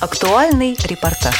Актуальный репортаж.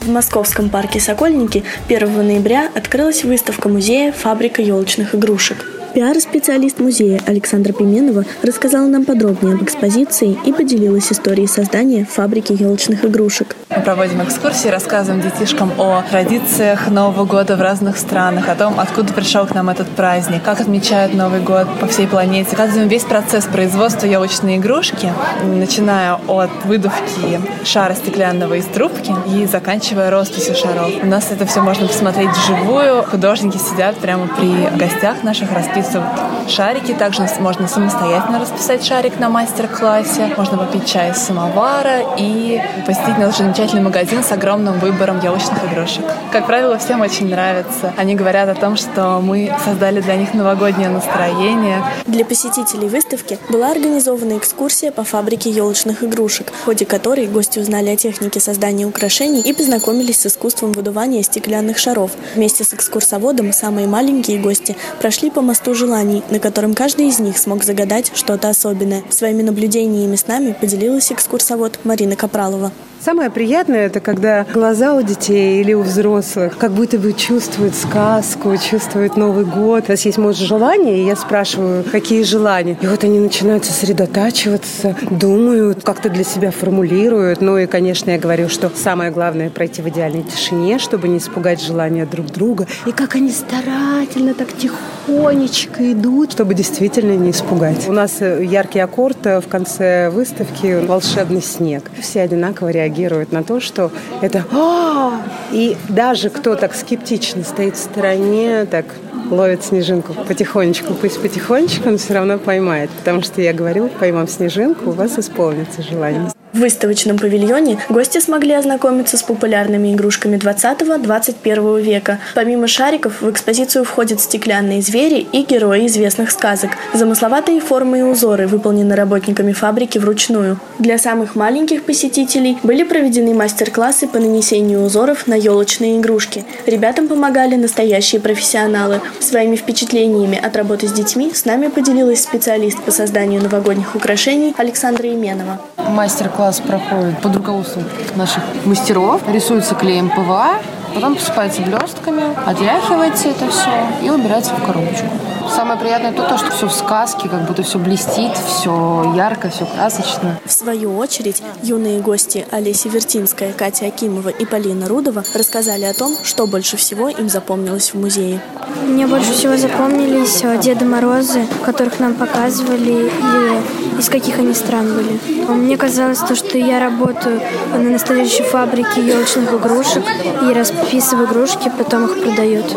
В московском парке «Сокольники» 1 ноября открылась выставка музея «Фабрика елочных игрушек». Пиар-специалист музея Александра Пименова рассказала нам подробнее об экспозиции и поделилась историей создания фабрики елочных игрушек. Мы проводим экскурсии, рассказываем детишкам о традициях Нового года в разных странах, о том, откуда пришел к нам этот праздник, как отмечают Новый год по всей планете. Рассказываем весь процесс производства елочной игрушки, начиная от выдувки шара стеклянного из трубки и заканчивая росписью шаров. У нас это все можно посмотреть вживую. Художники сидят прямо при гостях наших, расписывают расписывают шарики. Также можно самостоятельно расписать шарик на мастер-классе. Можно попить чай из самовара и посетить наш замечательный магазин с огромным выбором елочных игрушек. Как правило, всем очень нравится. Они говорят о том, что мы создали для них новогоднее настроение. Для посетителей выставки была организована экскурсия по фабрике елочных игрушек, в ходе которой гости узнали о технике создания украшений и познакомились с искусством выдувания стеклянных шаров. Вместе с экскурсоводом самые маленькие гости прошли по мосту желаний, на котором каждый из них смог загадать что-то особенное. Своими наблюдениями с нами поделилась экскурсовод Марина Капралова. Самое приятное это когда глаза у детей или у взрослых как будто бы чувствуют сказку, чувствуют Новый год. У нас есть может желания, и я спрашиваю, какие желания. И вот они начинают сосредотачиваться, думают, как-то для себя формулируют. Ну и, конечно, я говорю, что самое главное пройти в идеальной тишине, чтобы не испугать желания друг друга. И как они старательно так тихонечко идут, чтобы действительно не испугать. У нас яркий аккорд в конце выставки «Волшебный снег». Все одинаково реагируют реагируют на то, что это «А!» И даже кто так скептично стоит в стороне, так ловит снежинку потихонечку, пусть потихонечку, но все равно поймает. Потому что я говорю, поймав снежинку, у вас исполнится желание. В выставочном павильоне гости смогли ознакомиться с популярными игрушками 20-21 века. Помимо шариков, в экспозицию входят стеклянные звери и герои известных сказок. Замысловатые формы и узоры выполнены работниками фабрики вручную. Для самых маленьких посетителей были проведены мастер-классы по нанесению узоров на елочные игрушки. Ребятам помогали настоящие профессионалы. Своими впечатлениями от работы с детьми с нами поделилась специалист по созданию новогодних украшений Александра Именова. Мастер класс проходит под руководством наших мастеров. Рисуется клеем ПВА, потом посыпается блестками, отряхивается это все и убирается в коробочку. Самое приятное то, что все в сказке, как будто все блестит, все ярко, все красочно. В свою очередь, юные гости Олеся Вертинская, Катя Акимова и Полина Рудова рассказали о том, что больше всего им запомнилось в музее. Мне больше всего запомнились э, Деды Морозы, которых нам показывали, и из каких они стран были. Мне казалось, то, что я работаю на настоящей фабрике елочных игрушек и расписываю игрушки, потом их продают.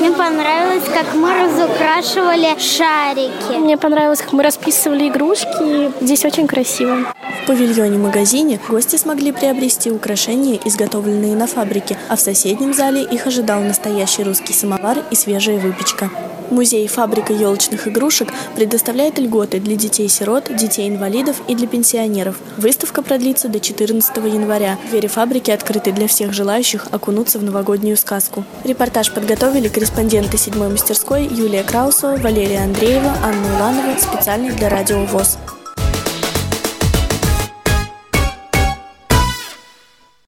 Мне понравилось, как мы разукрашивали шарики. Мне понравилось, как мы расписывали игрушки. Здесь очень красиво. В павильоне-магазине гости смогли приобрести украшения, изготовленные на фабрике, а в соседнем зале их ожидал настоящий русский самовар и свежая выпечка. Музей «Фабрика елочных игрушек» предоставляет льготы для детей-сирот, детей-инвалидов и для пенсионеров. Выставка продлится до 14 января. Двери фабрики открыты для всех желающих окунуться в новогоднюю сказку. Репортаж подготовили корреспонденты седьмой мастерской Юлия Краусова, Валерия Андреева, Анна Уланова специально для Радио ВОЗ.